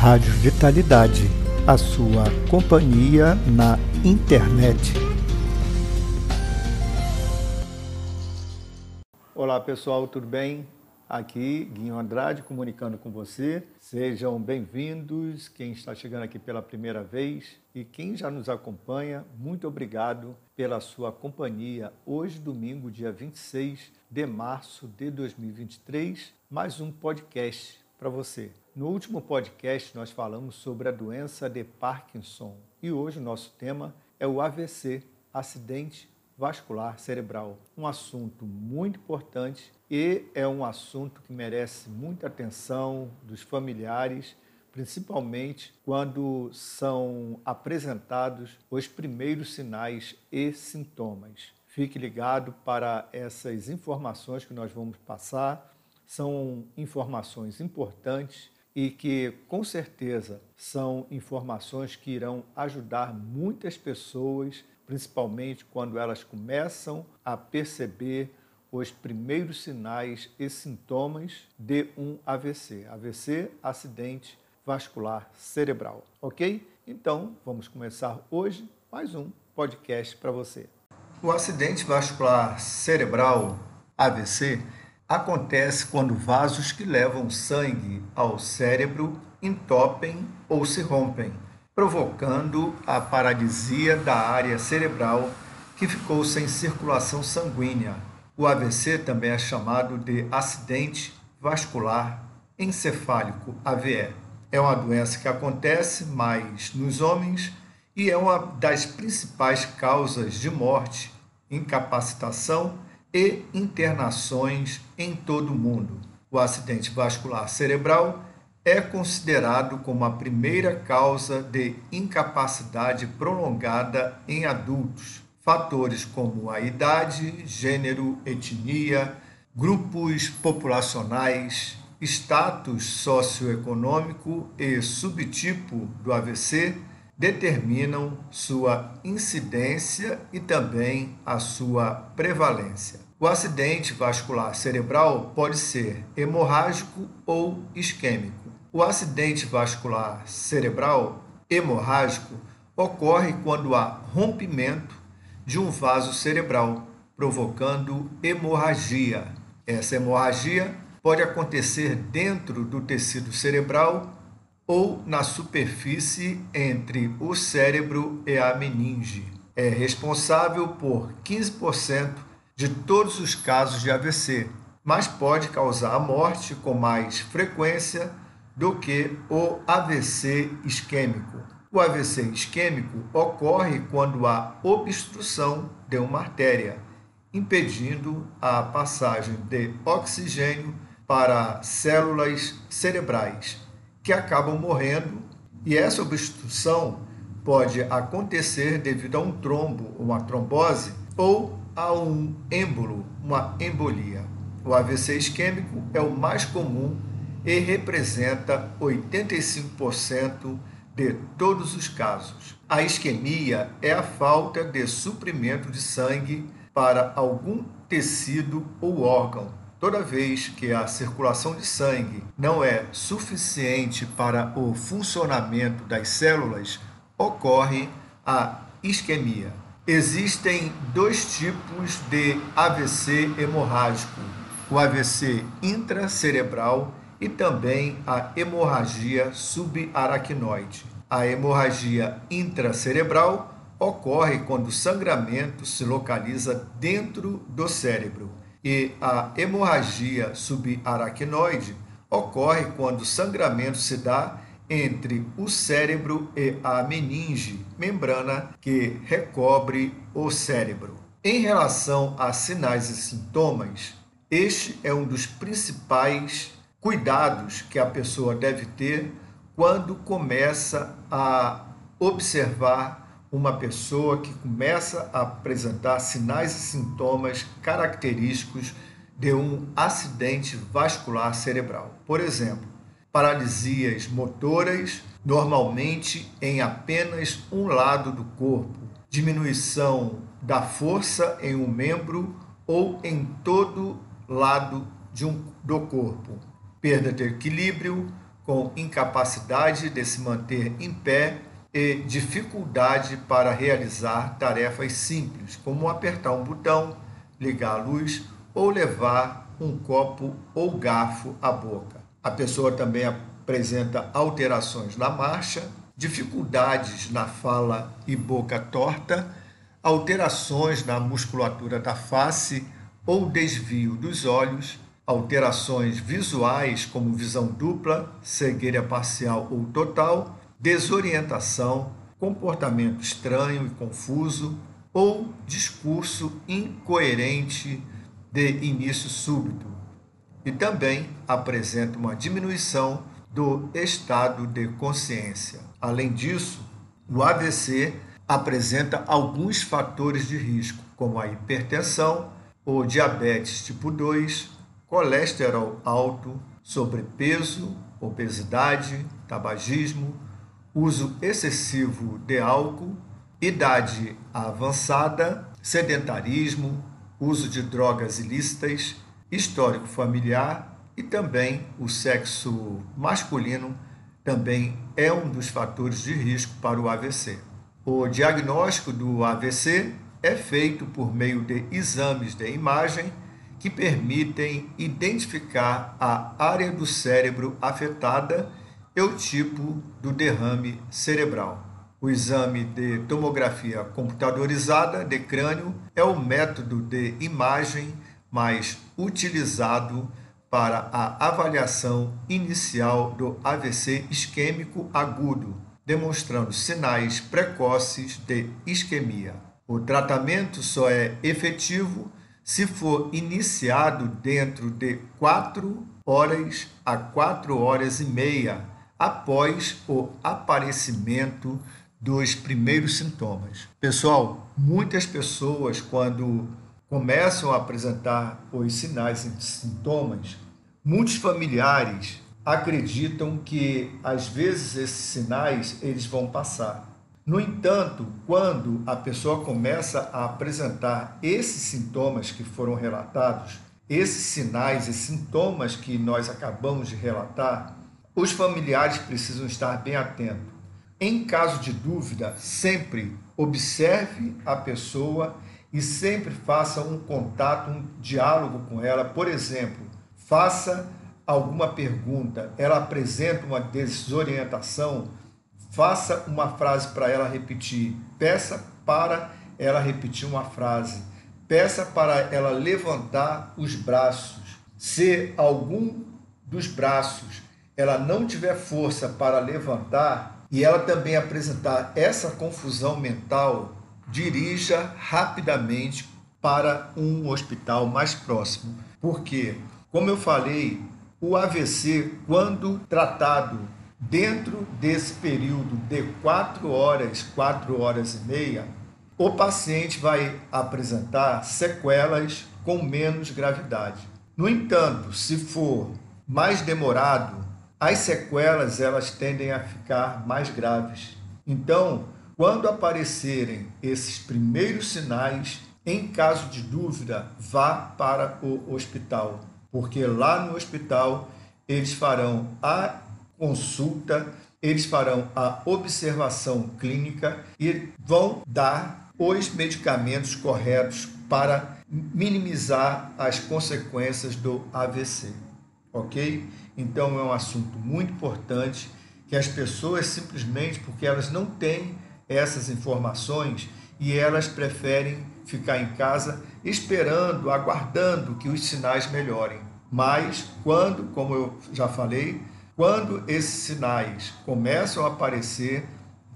Rádio Vitalidade, a sua companhia na internet. Olá pessoal, tudo bem? Aqui, Guinho Andrade, comunicando com você. Sejam bem-vindos. Quem está chegando aqui pela primeira vez e quem já nos acompanha, muito obrigado pela sua companhia. Hoje, domingo, dia 26 de março de 2023, mais um podcast para você. No último podcast, nós falamos sobre a doença de Parkinson e hoje o nosso tema é o AVC, acidente vascular cerebral. Um assunto muito importante e é um assunto que merece muita atenção dos familiares, principalmente quando são apresentados os primeiros sinais e sintomas. Fique ligado para essas informações que nós vamos passar. São informações importantes e que com certeza são informações que irão ajudar muitas pessoas, principalmente quando elas começam a perceber os primeiros sinais e sintomas de um AVC. AVC, acidente vascular cerebral, ok? Então, vamos começar hoje mais um podcast para você. O acidente vascular cerebral, AVC, acontece quando vasos que levam sangue ao cérebro entopem ou se rompem, provocando a paralisia da área cerebral que ficou sem circulação sanguínea. O AVC também é chamado de acidente vascular encefálico AVE. É uma doença que acontece mais nos homens e é uma das principais causas de morte, incapacitação e internações em todo o mundo. O acidente vascular cerebral é considerado como a primeira causa de incapacidade prolongada em adultos. Fatores como a idade, gênero, etnia, grupos populacionais, status socioeconômico e subtipo do AVC determinam sua incidência e também a sua prevalência. O acidente vascular cerebral pode ser hemorrágico ou isquêmico. O acidente vascular cerebral hemorrágico ocorre quando há rompimento de um vaso cerebral, provocando hemorragia. Essa hemorragia pode acontecer dentro do tecido cerebral ou na superfície entre o cérebro e a meninge. É responsável por 15% de todos os casos de AVC, mas pode causar a morte com mais frequência do que o AVC isquêmico. O AVC isquêmico ocorre quando há obstrução de uma artéria, impedindo a passagem de oxigênio para células cerebrais que acabam morrendo, e essa obstrução pode acontecer devido a um trombo, uma trombose, ou a um êmbolo, uma embolia. O AVC isquêmico é o mais comum e representa 85% de todos os casos. A isquemia é a falta de suprimento de sangue para algum tecido ou órgão, Toda vez que a circulação de sangue não é suficiente para o funcionamento das células, ocorre a isquemia. Existem dois tipos de AVC hemorrágico: o AVC intracerebral e também a hemorragia subaracnoide. A hemorragia intracerebral ocorre quando o sangramento se localiza dentro do cérebro e a hemorragia subaracnoide ocorre quando o sangramento se dá entre o cérebro e a meninge, membrana que recobre o cérebro. Em relação a sinais e sintomas, este é um dos principais cuidados que a pessoa deve ter quando começa a observar uma pessoa que começa a apresentar sinais e sintomas característicos de um acidente vascular cerebral. Por exemplo, paralisias motoras, normalmente em apenas um lado do corpo, diminuição da força em um membro ou em todo lado de um, do corpo, perda de equilíbrio, com incapacidade de se manter em pé e dificuldade para realizar tarefas simples, como apertar um botão, ligar a luz ou levar um copo ou garfo à boca. A pessoa também apresenta alterações na marcha, dificuldades na fala e boca torta, alterações na musculatura da face ou desvio dos olhos, alterações visuais como visão dupla, cegueira parcial ou total, desorientação, comportamento estranho e confuso ou discurso incoerente de início súbito. E também apresenta uma diminuição do estado de consciência. Além disso, o AVC apresenta alguns fatores de risco, como a hipertensão, o diabetes tipo 2, colesterol alto, sobrepeso, obesidade, tabagismo, uso excessivo de álcool, idade avançada, sedentarismo, uso de drogas ilícitas, histórico familiar e também o sexo masculino também é um dos fatores de risco para o AVC. O diagnóstico do AVC é feito por meio de exames de imagem que permitem identificar a área do cérebro afetada e o tipo do derrame cerebral. O exame de tomografia computadorizada de crânio é o método de imagem mais utilizado para a avaliação inicial do AVC isquêmico agudo, demonstrando sinais precoces de isquemia. O tratamento só é efetivo se for iniciado dentro de 4 horas a 4 horas e meia após o aparecimento dos primeiros sintomas. Pessoal, muitas pessoas, quando começam a apresentar os sinais e sintomas, muitos familiares acreditam que às vezes esses sinais eles vão passar. No entanto, quando a pessoa começa a apresentar esses sintomas que foram relatados, esses sinais e sintomas que nós acabamos de relatar, os familiares precisam estar bem atentos. Em caso de dúvida, sempre observe a pessoa e sempre faça um contato, um diálogo com ela. Por exemplo, faça alguma pergunta, ela apresenta uma desorientação, Faça uma frase para ela repetir. Peça para ela repetir uma frase. Peça para ela levantar os braços. Se algum dos braços ela não tiver força para levantar e ela também apresentar essa confusão mental, dirija rapidamente para um hospital mais próximo. Porque, como eu falei, o AVC, quando tratado Dentro desse período de quatro horas, quatro horas e meia, o paciente vai apresentar sequelas com menos gravidade. No entanto, se for mais demorado, as sequelas elas tendem a ficar mais graves. Então, quando aparecerem esses primeiros sinais, em caso de dúvida, vá para o hospital, porque lá no hospital eles farão a consulta, eles farão a observação clínica e vão dar os medicamentos corretos para minimizar as consequências do AVC, ok? Então é um assunto muito importante que as pessoas simplesmente porque elas não têm essas informações e elas preferem ficar em casa esperando, aguardando que os sinais melhorem. Mas quando, como eu já falei, quando esses sinais começam a aparecer,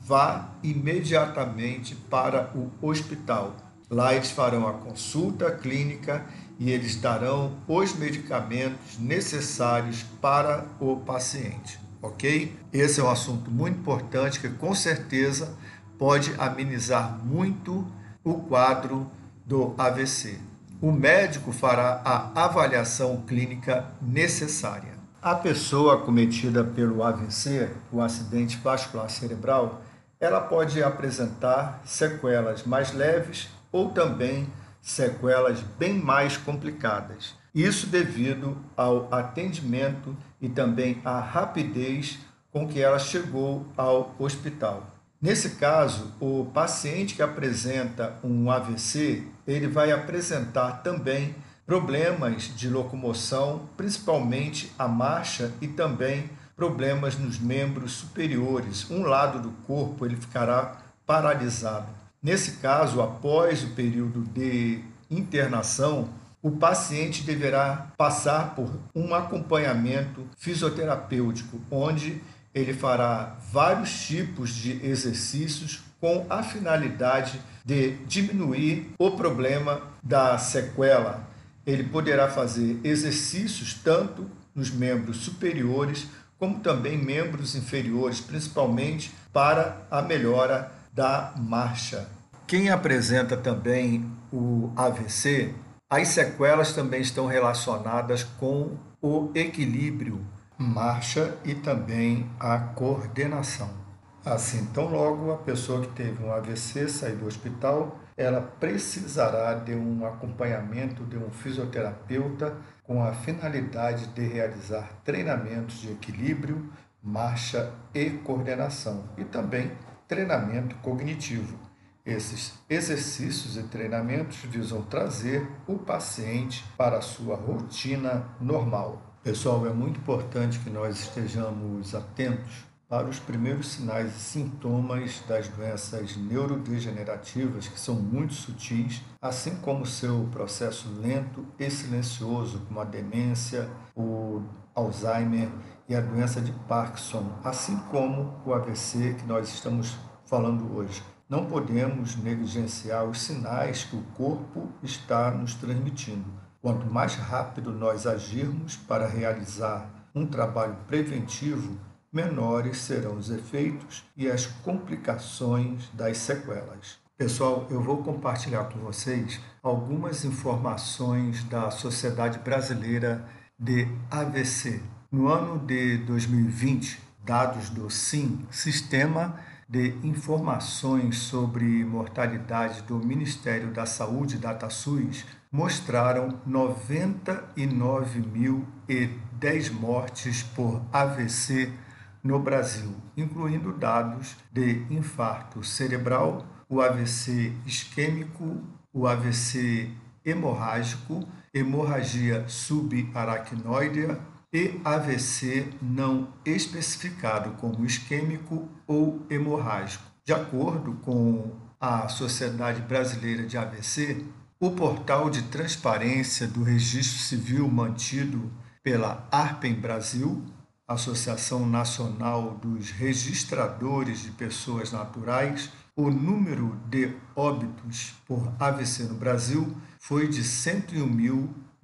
vá imediatamente para o hospital. Lá eles farão a consulta clínica e eles darão os medicamentos necessários para o paciente, ok? Esse é um assunto muito importante que com certeza pode amenizar muito o quadro do AVC. O médico fará a avaliação clínica necessária. A pessoa acometida pelo AVC, o acidente vascular cerebral, ela pode apresentar sequelas mais leves ou também sequelas bem mais complicadas. Isso devido ao atendimento e também à rapidez com que ela chegou ao hospital. Nesse caso, o paciente que apresenta um AVC, ele vai apresentar também problemas de locomoção, principalmente a marcha e também problemas nos membros superiores. Um lado do corpo ele ficará paralisado. Nesse caso, após o período de internação, o paciente deverá passar por um acompanhamento fisioterapêutico, onde ele fará vários tipos de exercícios com a finalidade de diminuir o problema da sequela. Ele poderá fazer exercícios tanto nos membros superiores como também membros inferiores, principalmente para a melhora da marcha. Quem apresenta também o AVC, as sequelas também estão relacionadas com o equilíbrio, marcha e também a coordenação. Assim, tão logo a pessoa que teve um AVC sair do hospital, ela precisará de um acompanhamento de um fisioterapeuta com a finalidade de realizar treinamentos de equilíbrio, marcha e coordenação e também treinamento cognitivo. Esses exercícios e treinamentos visam trazer o paciente para a sua rotina normal. Pessoal, é muito importante que nós estejamos atentos para os primeiros sinais e sintomas das doenças neurodegenerativas, que são muito sutis, assim como seu processo lento e silencioso, como a demência, o Alzheimer e a doença de Parkinson, assim como o AVC que nós estamos falando hoje. Não podemos negligenciar os sinais que o corpo está nos transmitindo. Quanto mais rápido nós agirmos para realizar um trabalho preventivo, menores serão os efeitos e as complicações das sequelas. Pessoal, eu vou compartilhar com vocês algumas informações da Sociedade Brasileira de AVC. No ano de 2020, dados do SIM, Sistema de Informações sobre Mortalidade do Ministério da Saúde, DataSUS, mostraram 99.010 mortes por AVC no Brasil, incluindo dados de infarto cerebral, o AVC isquêmico, o AVC hemorrágico, hemorragia subaracnoidea e AVC não especificado como isquêmico ou hemorrágico. De acordo com a Sociedade Brasileira de AVC, o portal de transparência do registro civil mantido pela ARPEM Brasil Associação Nacional dos Registradores de Pessoas Naturais, o número de óbitos por AVC no Brasil foi de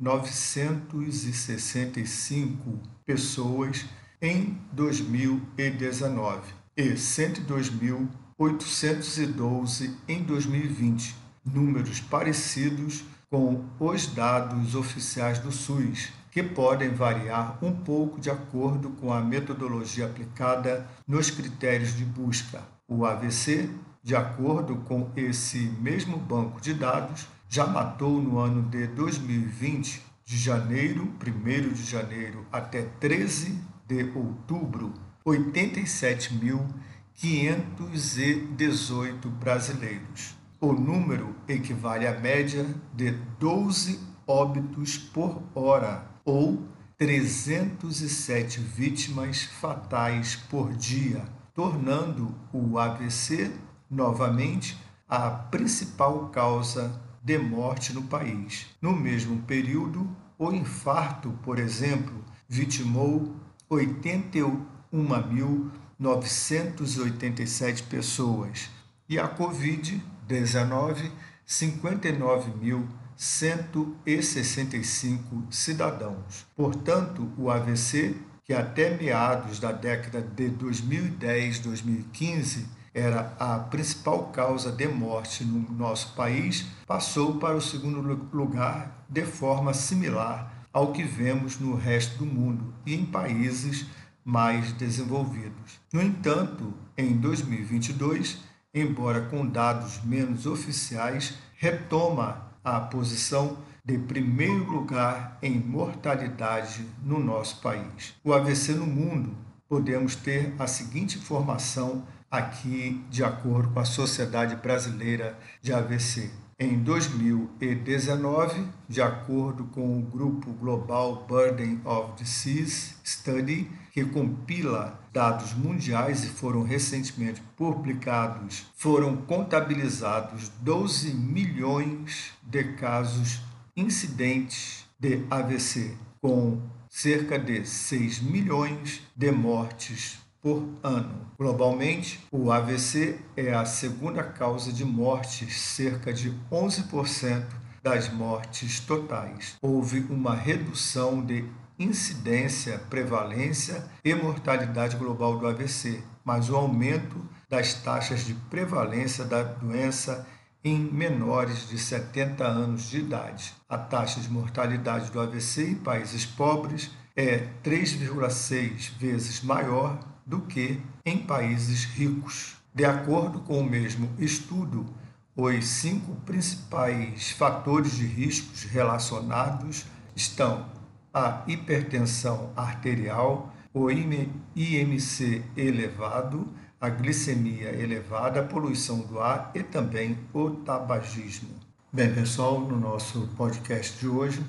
101.965 pessoas em 2019 e 102.812 em 2020, números parecidos com os dados oficiais do SUS que podem variar um pouco de acordo com a metodologia aplicada nos critérios de busca. O AVC, de acordo com esse mesmo banco de dados, já matou no ano de 2020, de janeiro, 1 de janeiro até 13 de outubro, 87.518 brasileiros. O número equivale à média de 12 óbitos por hora ou 307 vítimas fatais por dia, tornando o AVC novamente a principal causa de morte no país. No mesmo período, o infarto, por exemplo, vitimou 81.987 pessoas e a Covid-19 59.000 165 cidadãos. Portanto, o AVC, que até meados da década de 2010-2015 era a principal causa de morte no nosso país, passou para o segundo lugar de forma similar ao que vemos no resto do mundo e em países mais desenvolvidos. No entanto, em 2022, embora com dados menos oficiais, retoma a posição de primeiro lugar em mortalidade no nosso país. O AVC no mundo, podemos ter a seguinte informação aqui, de acordo com a Sociedade Brasileira de AVC. Em 2019, de acordo com o grupo Global Burden of Disease Study, que compila dados mundiais e foram recentemente publicados, foram contabilizados 12 milhões de casos incidentes de AVC, com cerca de 6 milhões de mortes por ano. Globalmente, o AVC é a segunda causa de mortes, cerca de 11% das mortes totais. Houve uma redução de incidência, prevalência e mortalidade global do AVC, mas o aumento das taxas de prevalência da doença em menores de 70 anos de idade. A taxa de mortalidade do AVC em países pobres é 3,6 vezes maior do que em países ricos. De acordo com o mesmo estudo, os cinco principais fatores de riscos relacionados estão a hipertensão arterial, o IMC elevado, a glicemia elevada, a poluição do ar e também o tabagismo. Bem, pessoal, no nosso podcast de hoje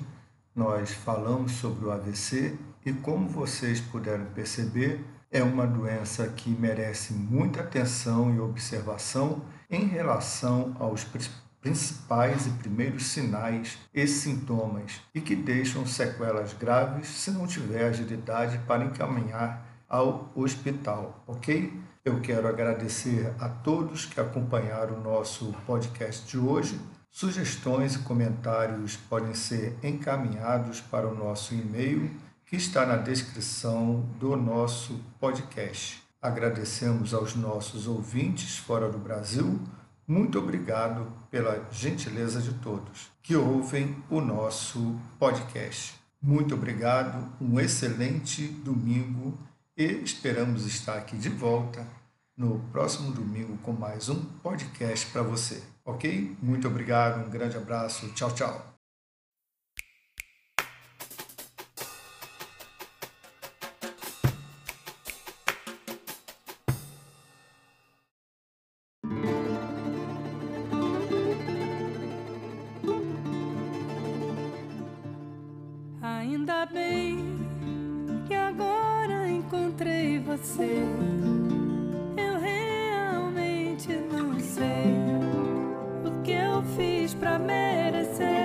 nós falamos sobre o AVC e como vocês puderam perceber, é uma doença que merece muita atenção e observação em relação aos principais e primeiros sinais e sintomas e que deixam sequelas graves se não tiver agilidade para encaminhar ao hospital, ok? Eu quero agradecer a todos que acompanharam o nosso podcast de hoje. Sugestões e comentários podem ser encaminhados para o nosso e-mail que está na descrição do nosso podcast. Agradecemos aos nossos ouvintes fora do Brasil. Muito obrigado pela gentileza de todos que ouvem o nosso podcast. Muito obrigado, um excelente domingo e esperamos estar aqui de volta no próximo domingo com mais um podcast para você, ok? Muito obrigado, um grande abraço, tchau, tchau. Fiz pra merecer